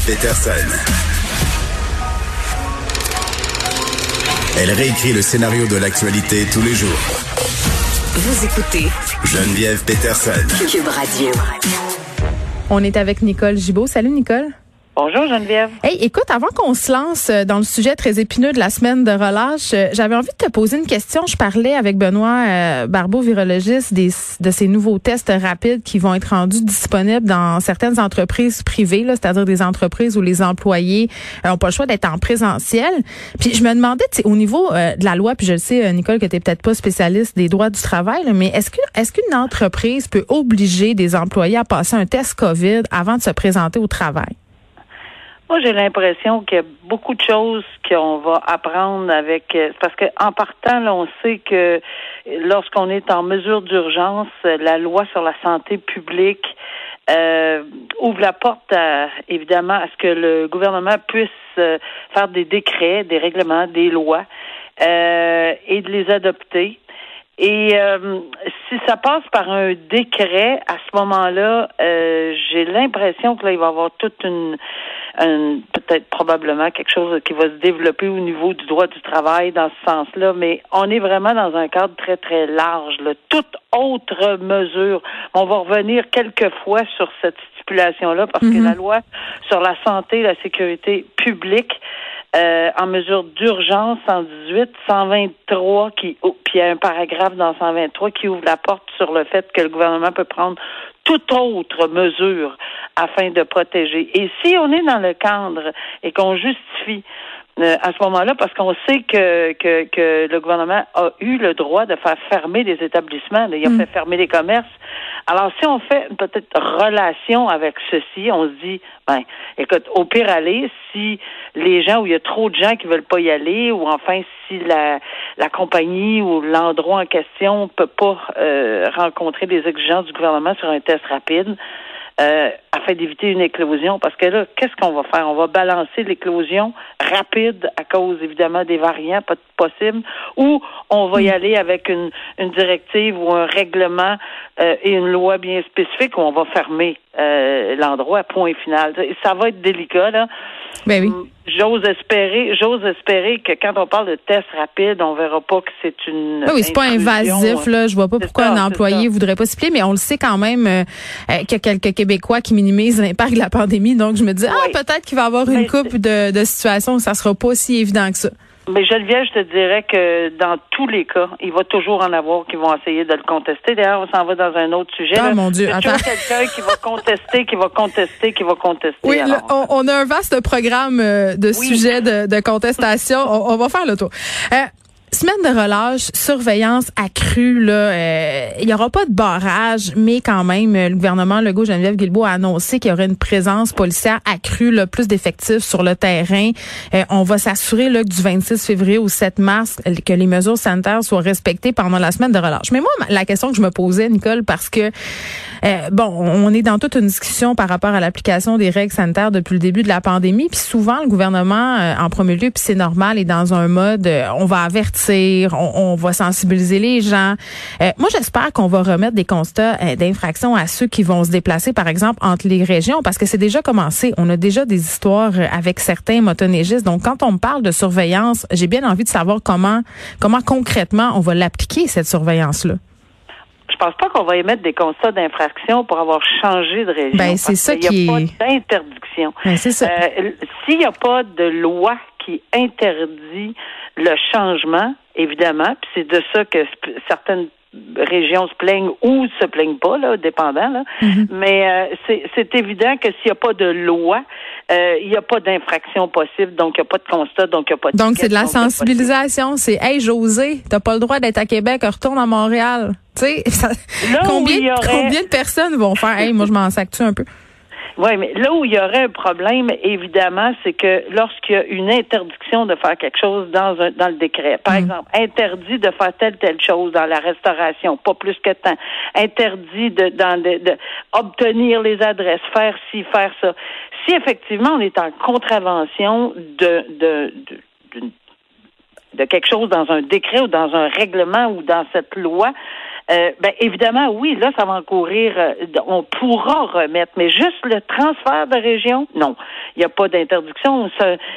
Geneviève Peterson. Elle réécrit le scénario de l'actualité tous les jours. Vous écoutez Geneviève Peterson. Cube Radio. On est avec Nicole Gibault. Salut Nicole. Bonjour Geneviève. Hey, écoute, avant qu'on se lance euh, dans le sujet très épineux de la semaine de relâche, euh, j'avais envie de te poser une question. Je parlais avec Benoît euh, Barbeau, virologiste, des, de ces nouveaux tests rapides qui vont être rendus disponibles dans certaines entreprises privées, c'est-à-dire des entreprises où les employés n'ont pas le choix d'être en présentiel. Puis je me demandais, au niveau de la loi, puis je sais, Nicole, que tu n'es peut-être pas spécialiste des droits du travail, mais est-ce que est-ce qu'une entreprise peut obliger des employés à passer un test COVID avant de se présenter au travail? Moi, j'ai l'impression qu'il y a beaucoup de choses qu'on va apprendre avec euh, parce que en partant, là, on sait que lorsqu'on est en mesure d'urgence, la loi sur la santé publique euh, ouvre la porte à, évidemment à ce que le gouvernement puisse euh, faire des décrets, des règlements, des lois et de les adopter. Et si ça passe par un décret, à ce moment-là, j'ai l'impression que là, il va y avoir toute une peut-être probablement quelque chose qui va se développer au niveau du droit du travail dans ce sens-là, mais on est vraiment dans un cadre très, très large. Là. Toute autre mesure, on va revenir quelques fois sur cette stipulation-là parce que mhm. la loi sur la santé et la sécurité publique euh, en mesure d'urgence 118, 123 qui oh, puis il y a un paragraphe dans 123 qui ouvre la porte sur le fait que le gouvernement peut prendre toute autre mesure afin de protéger. Et si on est dans le cadre et qu'on justifie euh, à ce moment-là, parce qu'on sait que, que, que, le gouvernement a eu le droit de faire fermer les établissements, il a mm. fait fermer les commerces. Alors, si on fait une petite relation avec ceci, on se dit, ben, écoute, au pire aller, si les gens où il y a trop de gens qui veulent pas y aller, ou enfin si la, la compagnie ou l'endroit en question peut pas euh, rencontrer les exigences du gouvernement sur un test rapide, euh, afin d'éviter une éclosion. Parce que là, qu'est-ce qu'on va faire? On va balancer l'éclosion rapide à cause, évidemment, des variants, pas possible, ou on va y hmm. aller avec une, une directive ou un règlement euh, et une loi bien spécifique où on va fermer euh, l'endroit, point final. Ça va être délicat, là. Ben oui. Hum, j'ose espérer, j'ose espérer que quand on parle de test rapide, on verra pas que c'est une. oui, c'est pas invasif là. Je vois pas pourquoi un employé voudrait pas s'y plier, mais on le sait quand même euh, qu'il y a quelques Québécois qui minimisent l'impact de la pandémie. Donc je me dis ah peut-être qu'il va y avoir une coupe de, de situations où ça sera pas si évident que ça. Mais Geneviève, je te dirais que dans tous les cas, il va toujours en avoir qui vont essayer de le contester. D'ailleurs, on s'en va dans un autre sujet. Ah, mon Dieu, Il y a toujours quelqu'un qui va contester, qui va contester, qui va contester. Oui, on, a un vaste programme euh, de sujets de, contestation. On, va faire le tour. Euh, Semaine de relâche, surveillance accrue. Là, euh, il y aura pas de barrage, mais quand même, le gouvernement Legault Geneviève Guilbeault a annoncé qu'il y aurait une présence policière accrue, là, plus d'effectifs sur le terrain. Euh, on va s'assurer que du 26 février au 7 mars, que les mesures sanitaires soient respectées pendant la semaine de relâche. Mais moi, la question que je me posais, Nicole, parce que euh, bon, on est dans toute une discussion par rapport à l'application des règles sanitaires depuis le début de la pandémie, puis souvent le gouvernement, en premier lieu, puis c'est normal, est dans un mode, on va avertir on, va sensibiliser les gens. Euh, moi, j'espère qu'on va remettre des constats euh, d'infraction à ceux qui vont se déplacer, par exemple, entre les régions, parce que c'est déjà commencé. On a déjà des histoires euh, avec certains motoneigistes. Donc, quand on me parle de surveillance, j'ai bien envie de savoir comment, comment concrètement on va l'appliquer, cette surveillance-là. Je pense pas qu'on va émettre des constats d'infraction pour avoir changé de région. Ben, c'est ça qui Il n'y a pas d'interdiction. Ben, c'est ça. S'il n'y a pas de loi qui interdit le changement, évidemment, puis c'est de ça que certaines régions se plaignent ou se plaignent pas, là, dépendant. Là. Mm-hmm. Mais euh, c'est évident que s'il n'y a pas de loi euh, il n'y a pas d'infraction possible, donc il n'y a pas de constat, donc il n'y a pas de Donc, c'est de la sensibilisation. C'est, hey, José, t'as pas le droit d'être à Québec, retourne à Montréal. Tu sais, combien, aurait- combien de personnes vont faire, hey, moi, je m'en sac-tu un peu? Oui, mais là où il y aurait un problème, évidemment, c'est que lorsqu'il y a une interdiction de faire quelque chose dans un dans le décret, par exemple, interdit de faire telle telle chose dans la restauration, pas plus que tant, interdit de dans de, de obtenir les adresses, faire ci, faire ça. Si effectivement on est en contravention de de, de d'une- de quelque chose dans un décret ou dans un règlement ou dans cette loi, euh, ben évidemment, oui, là, ça va encourir, euh, on pourra remettre, mais juste le transfert de région, non. Il n'y a pas d'interdiction.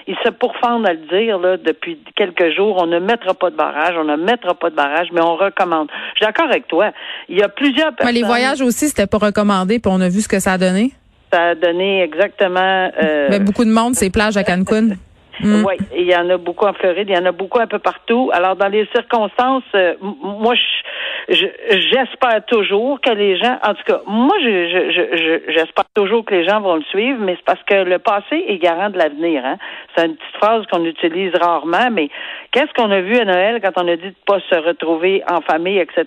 Ils se pourfendent à le dire là, depuis quelques jours. On ne mettra pas de barrage, on ne mettra pas de barrage, mais on recommande. Je suis d'accord avec toi. Il y a plusieurs personnes. les voyages aussi, c'était pas recommandé, puis on a vu ce que ça a donné. Ça a donné exactement. euh, Mais beaucoup de monde, ces plages à Cancun. Mm. Oui, il y en a beaucoup en Floride, il y en a beaucoup un peu partout. Alors, dans les circonstances, euh, moi, je- je- j'espère toujours que les gens, en tout cas, moi, je, je, je- je- j'espère toujours que les gens vont le suivre, mais c'est parce que le passé est garant de l'avenir. Hein? C'est une petite phrase qu'on utilise rarement, mais qu'est-ce qu'on a vu à Noël quand on a dit de pas se retrouver en famille, etc.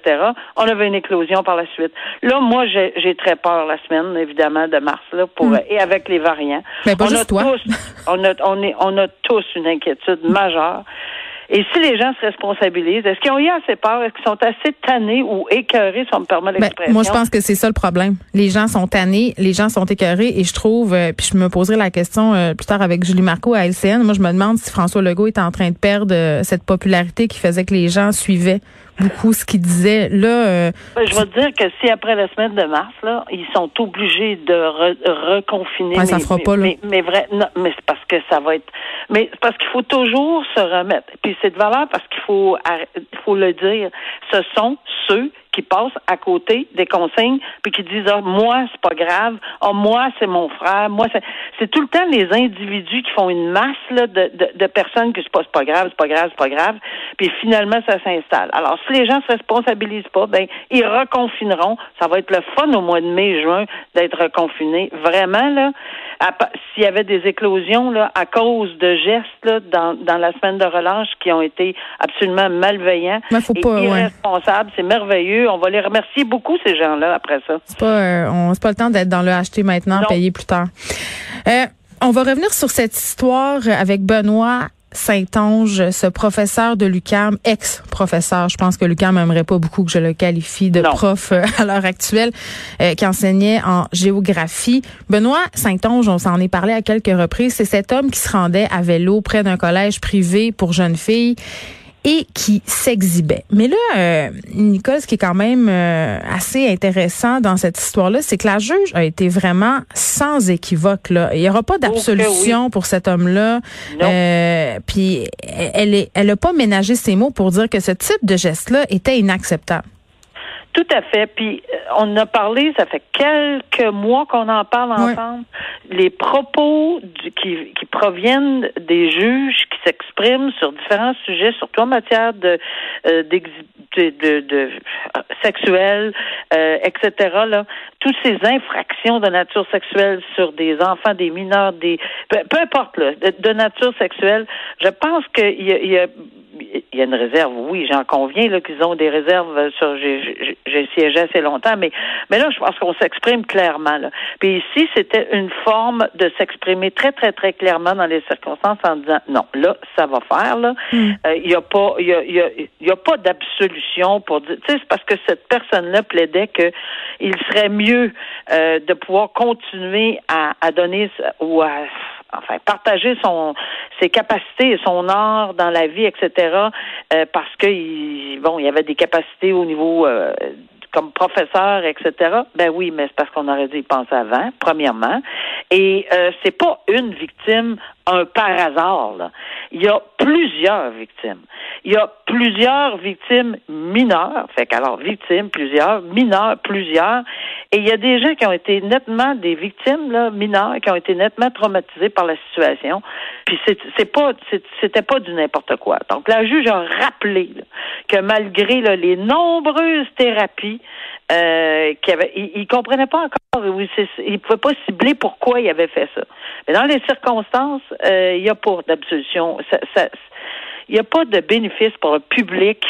On avait une éclosion par la suite. Là, moi, j'ai, très peur la semaine, évidemment, de mars, là, pour Mm. et avec les variants. Mais pas on juste a toi. tous, on a, on est, on a tous une inquiétude majeure. Et si les gens se responsabilisent, est-ce qu'ils ont eu assez peur? Est-ce qu'ils sont assez tannés ou écœurés, si on me permet Ben, l'expression? moi, je pense que c'est ça le problème. Les gens sont tannés, les gens sont écœurés, et je trouve, euh, puis je me poserai la question euh, plus tard avec Julie Marco à LCN. Moi, je me demande si François Legault est en train de perdre euh, cette popularité qui faisait que les gens suivaient beaucoup ce qu'il disait. Là, euh, Ben, je vais te dire que si après la semaine de mars, là, ils sont obligés de re- reconfiner. Ouais, ça mais, fera mais- pas, là. Mais, mais vrai, non, mais c'est parce que ça va être. Mais c'est parce qu'il faut toujours se remettre. Puis c'est de valeur parce qu'il faut, il faut le dire. Ce sont ceux qui passent à côté des consignes puis qui disent ah, moi c'est pas grave. Ah moi c'est mon frère. Moi c'est c'est tout le temps les individus qui font une masse là, de, de, de personnes que c'est pas c'est pas grave c'est pas grave c'est pas grave. Puis finalement ça s'installe. Alors si les gens se responsabilisent pas ben ils reconfineront. Ça va être le fun au mois de mai juin d'être reconfinés. Vraiment là s'il y avait des éclosions là à cause de gestes là dans dans la semaine de relâche qui ont été absolument malveillants faut et pas, ouais. irresponsables c'est merveilleux on va les remercier beaucoup ces gens là après ça c'est pas, euh, on, c'est pas le temps d'être dans le acheter maintenant, Non. payer plus tard. Euh, on va revenir sur cette histoire avec Benoît Saint-Onge, ce professeur de l'UCAM, ex-professeur. Je pense que l'UCAM aimerait pas beaucoup que je le qualifie de Non. prof euh, à l'heure actuelle, euh, qui enseignait en géographie. Benoît Saint-Onge, on s'en est parlé à quelques reprises, c'est cet homme qui se rendait à vélo près d'un collège privé pour jeunes filles et qui s'exhibait. Mais là, euh, Nicole, ce qui est quand même euh, assez intéressant dans cette histoire-là, c'est que la juge a été vraiment sans équivoque. Là. Il n'y aura pas d'absolution pour cet homme-là. Euh, puis elle est, elle a pas ménagé ses mots pour dire que ce type de geste-là était inacceptable. Tout à fait. Puis euh, on a parlé, ça fait quelques mois qu'on en parle ensemble. Les propos du- qui, qui proviennent des juges qui s'expriment sur différents sujets, surtout en matière de euh, de, de, de- euh, sexuelle, euh, etc. Là, toutes ces infractions de nature sexuelle sur des enfants, des mineurs, des peu, peu importe là, de, de nature sexuelle, je pense qu'il y a, il y a il y a une réserve, oui, j'en conviens là qu'ils ont des réserves sur j'ai j'ai- siégé assez longtemps, mais mais là je pense qu'on s'exprime clairement là. Puis ici c'était une forme de s'exprimer très très très clairement dans les circonstances en disant non là ça va faire là. Euh, Il y a pas il y a, il y a, il y a pas d'absolution pour dire tu sais c'est parce que cette personne là plaidait que il serait mieux euh, de pouvoir continuer à, à donner ou à enfin partager son ses capacités et son art dans la vie, etc. euh, parce que il, bon, il y avait des capacités au niveau euh, comme professeur, etc. Ben oui, mais c'est parce qu'on aurait dû y penser avant, premièrement. Et euh, c'est pas une victime un par hasard. Là. Il y a plusieurs victimes. Il y a plusieurs victimes mineures. Fait qu'alors, victimes, plusieurs, mineurs, plusieurs. Et il y a des gens qui ont été nettement des victimes là, mineures, qui ont été nettement traumatisés par la situation. Puis c'est, pas, c'était pas du n'importe quoi. Donc la juge a rappelé là, que malgré là, les nombreuses thérapies euh, qui avait, il, il comprenait pas encore, oui, il pouvait pas cibler pourquoi il avait fait ça. Mais dans les circonstances, euh, il y a pas d'absolution. Ça, ça- il n'y a pas de bénéfice pour le public.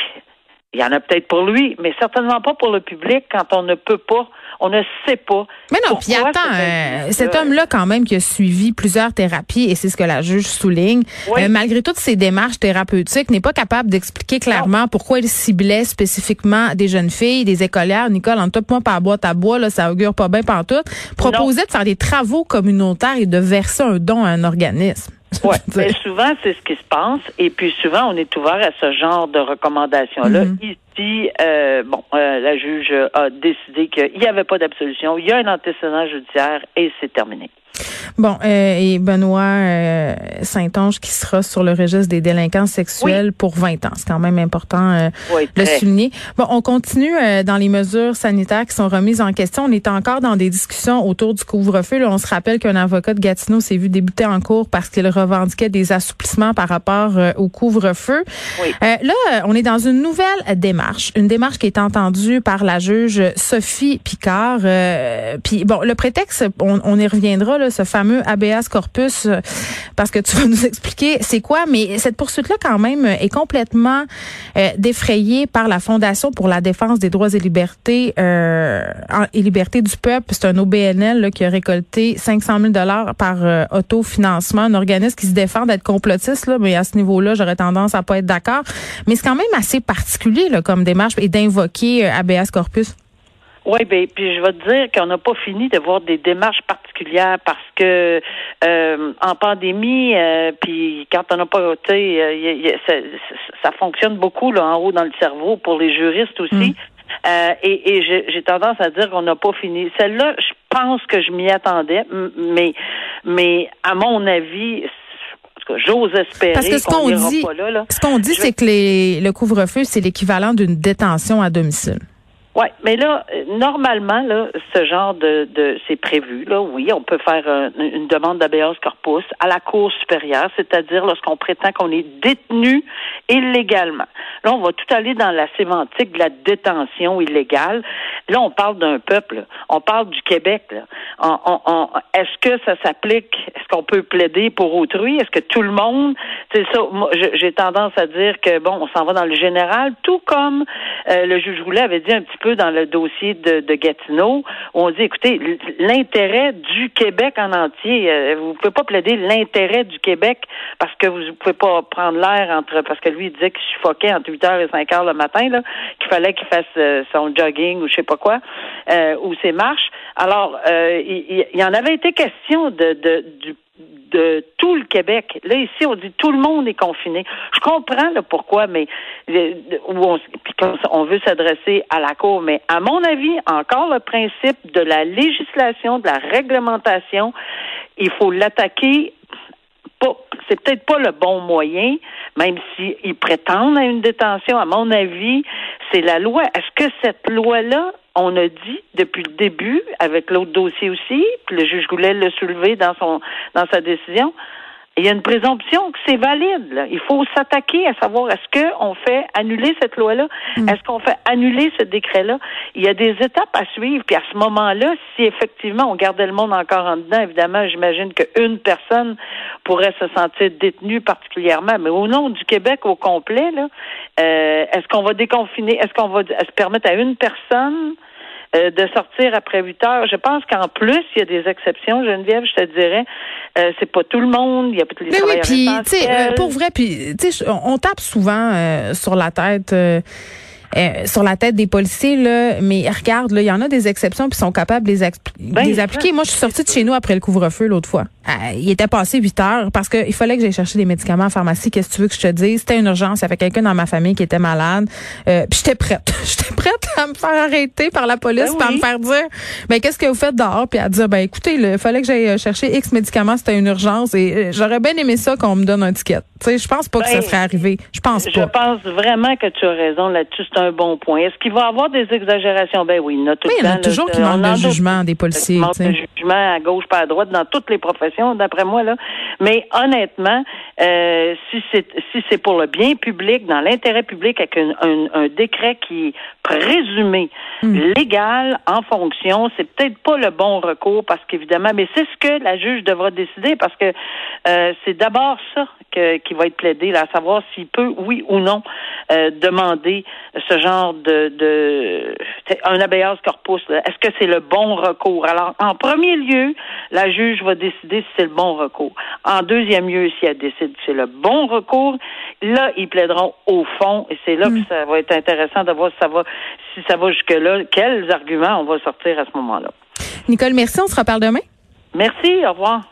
Il y en a peut-être pour lui, mais certainement pas pour le public quand on ne peut pas, on ne sait pas. Mais non, puis attends, cet euh, cet homme-là, quand même, qui a suivi plusieurs thérapies, et c'est ce que la juge souligne, Oui. euh, malgré toutes ses démarches thérapeutiques, n'est pas capable d'expliquer clairement pourquoi il ciblait spécifiquement des jeunes filles, des écolières. Nicole, en tout moi, par boîte à bois, là, ça augure pas bien pantoute. Proposait de faire des travaux communautaires et de verser un don à un organisme. Ouais, mais souvent c'est ce qui se passe et puis souvent on est ouvert à ce genre de recommandations-là. Mhm. Ici, euh, bon, euh, la juge a décidé qu'il n'y avait pas d'absolution, il y a un antécédent judiciaire et c'est terminé. Bon, euh, et Benoît euh, Saint-Onge qui sera sur le registre des délinquants sexuels pour 20 ans. C'est quand même important euh, Oui, le souligner. Bon, on continue euh, dans les mesures sanitaires qui sont remises en question. On est encore dans des discussions autour du couvre-feu. Là, on se rappelle qu'un avocat de Gatineau s'est vu débuter en cours parce qu'il revendiquait des assouplissements par rapport euh, au couvre-feu. Oui. Euh, là, on est dans une nouvelle démarche, une démarche qui est entendue par la juge Sophie Picard. Euh, Puis bon, le prétexte, on, on y reviendra, là, ce fameux habeas corpus, euh, parce que tu vas nous expliquer c'est quoi. Mais cette poursuite-là, quand même, est complètement euh, défrayée par la Fondation pour la défense des droits et libertés euh, et libertés du peuple. C'est un OBNL qui a récolté 500 000 dollars par euh, autofinancement, un organisme qui se défend d'être complotiste, là, mais à ce niveau-là, j'aurais tendance à pas être d'accord. Mais c'est quand même assez particulier comme démarche et d'invoquer euh, habeas corpus. Oui, ben, puis je vais te dire qu'on n'a pas fini de voir des démarches particulières parce que euh, en pandémie, euh, puis quand on n'a pas, tu sais, euh, ça, ça fonctionne beaucoup là en haut dans le cerveau pour les juristes aussi. Euh, et et j'ai tendance à dire qu'on n'a pas fini. Celle-là, je pense que je m'y attendais, mais mais à mon avis, j'ose espérer Parce que ce qu'on dit, pas là. là. ce qu'on dit, c'est que les, le couvre-feu, c'est l'équivalent d'une détention à domicile. Oui, mais là, normalement, là, ce genre de, de c'est prévu, là, oui, on peut faire euh, une demande d'habeas corpus à la Cour supérieure, c'est-à-dire lorsqu'on prétend qu'on est détenu illégalement. Là, on va tout aller dans la sémantique de la détention illégale. Là, on parle d'un peuple, on parle du Québec. On- est-ce que ça s'applique? Est-ce qu'on peut plaider pour autrui? Est-ce que tout le monde? C'est ça. Moi, j'ai tendance à dire que bon, on s'en va dans le général, tout comme euh, le juge Roulet avait dit un petit peu dans le dossier de, Gatineau, on dit, écoutez, l'intérêt du Québec en entier, euh, vous pouvez pas plaider l'intérêt du Québec parce que vous pouvez pas prendre l'air entre, parce que lui il disait qu'il suffoquait entre 8 heures et 5 heures le matin, là, qu'il fallait qu'il fasse euh, son jogging ou je sais pas quoi, euh, ou ses marches. Alors, il, y en avait été question de, de, du de tout le Québec. Là, ici, on dit tout le monde est confiné. Je comprends le pourquoi, mais le- où on veut s'adresser à la Cour. Mais à mon avis, encore le principe de la législation, de la réglementation, il faut l'attaquer pas- c'est peut-être pas le bon moyen, même s'ils prétendent à une détention, à mon avis, c'est la loi. Est-ce que cette loi-là, on a dit depuis le début, avec l'autre dossier aussi, puis le juge Goulet l'a soulevé dans son dans sa décision, il y a une présomption que c'est valide. là. Il faut s'attaquer à savoir est-ce qu'on fait annuler cette loi-là, est-ce qu'on fait annuler ce décret-là? Il y a des étapes à suivre. Puis à ce moment-là, si effectivement on gardait le monde encore en dedans, évidemment, j'imagine qu'une personne pourrait se sentir détenue particulièrement. Mais au nom du Québec au complet, là, euh, est-ce qu'on va déconfiner, est-ce qu'on va se permettre à une personne euh, de sortir après 8 heures. Je pense qu'en plus, il y a des exceptions, Geneviève, je te dirais. Euh, c'est pas tout le monde. Il y a pas tous les Mais oui, puis tu sais, euh, pour vrai, puis on on tape souvent euh, sur la tête. euh, euh, sur la tête des policiers là, mais regarde là, il y en a des exceptions puis sont capables de les, Ben, les appliquer. Moi, je suis sortie de chez nous après le couvre-feu l'autre fois. Euh, il était passé 8 heures parce qu'il fallait que j'aille chercher des médicaments en pharmacie. Qu'est-ce que tu veux que je te dise? C'était une urgence. Il y avait quelqu'un dans ma famille qui était malade. Euh, puis j'étais prête. j'étais prête à me faire arrêter par la police, Ben oui. me faire dire, ben qu'est-ce que vous faites dehors? Puis à dire, ben écoutez, il fallait que j'aille euh, chercher X médicaments. C'était une urgence et euh, j'aurais bien aimé ça qu'on me donne un ticket. Tu sais, je pense pas que ça Ben, serait arrivé. Je pense Je pas. pense vraiment que tu as raison là-dessus. C'est un bon point. Est-ce qu'il va y avoir des exagérations? Ben oui, il y en a tout Oui, le il y en a toujours là. qui manquent en de jugement des policiers. De jugement. à gauche pas à droite dans toutes les professions, d'après moi là. Mais honnêtement, euh, si c'est si c'est pour le bien public, dans l'intérêt public, avec un, un, un décret qui est présumé légal en fonction, c'est peut-être pas le bon recours parce qu'évidemment, mais c'est ce que la juge devra décider parce que euh, c'est d'abord ça que, qui va être plaidé, là, à savoir s'il peut, oui ou non, euh, demander ce genre de, de un habeas corpus. Est-ce que c'est le bon recours? Alors, en premier lieu, la juge va décider c'est le bon recours. En deuxième lieu, si elle décide que c'est le bon recours, là, ils plaideront au fond et c'est là que ça va être intéressant de voir si ça va, si ça va jusque-là, quels arguments on va sortir à ce moment-là. Nicole, merci. On se reparle demain. Merci, au revoir.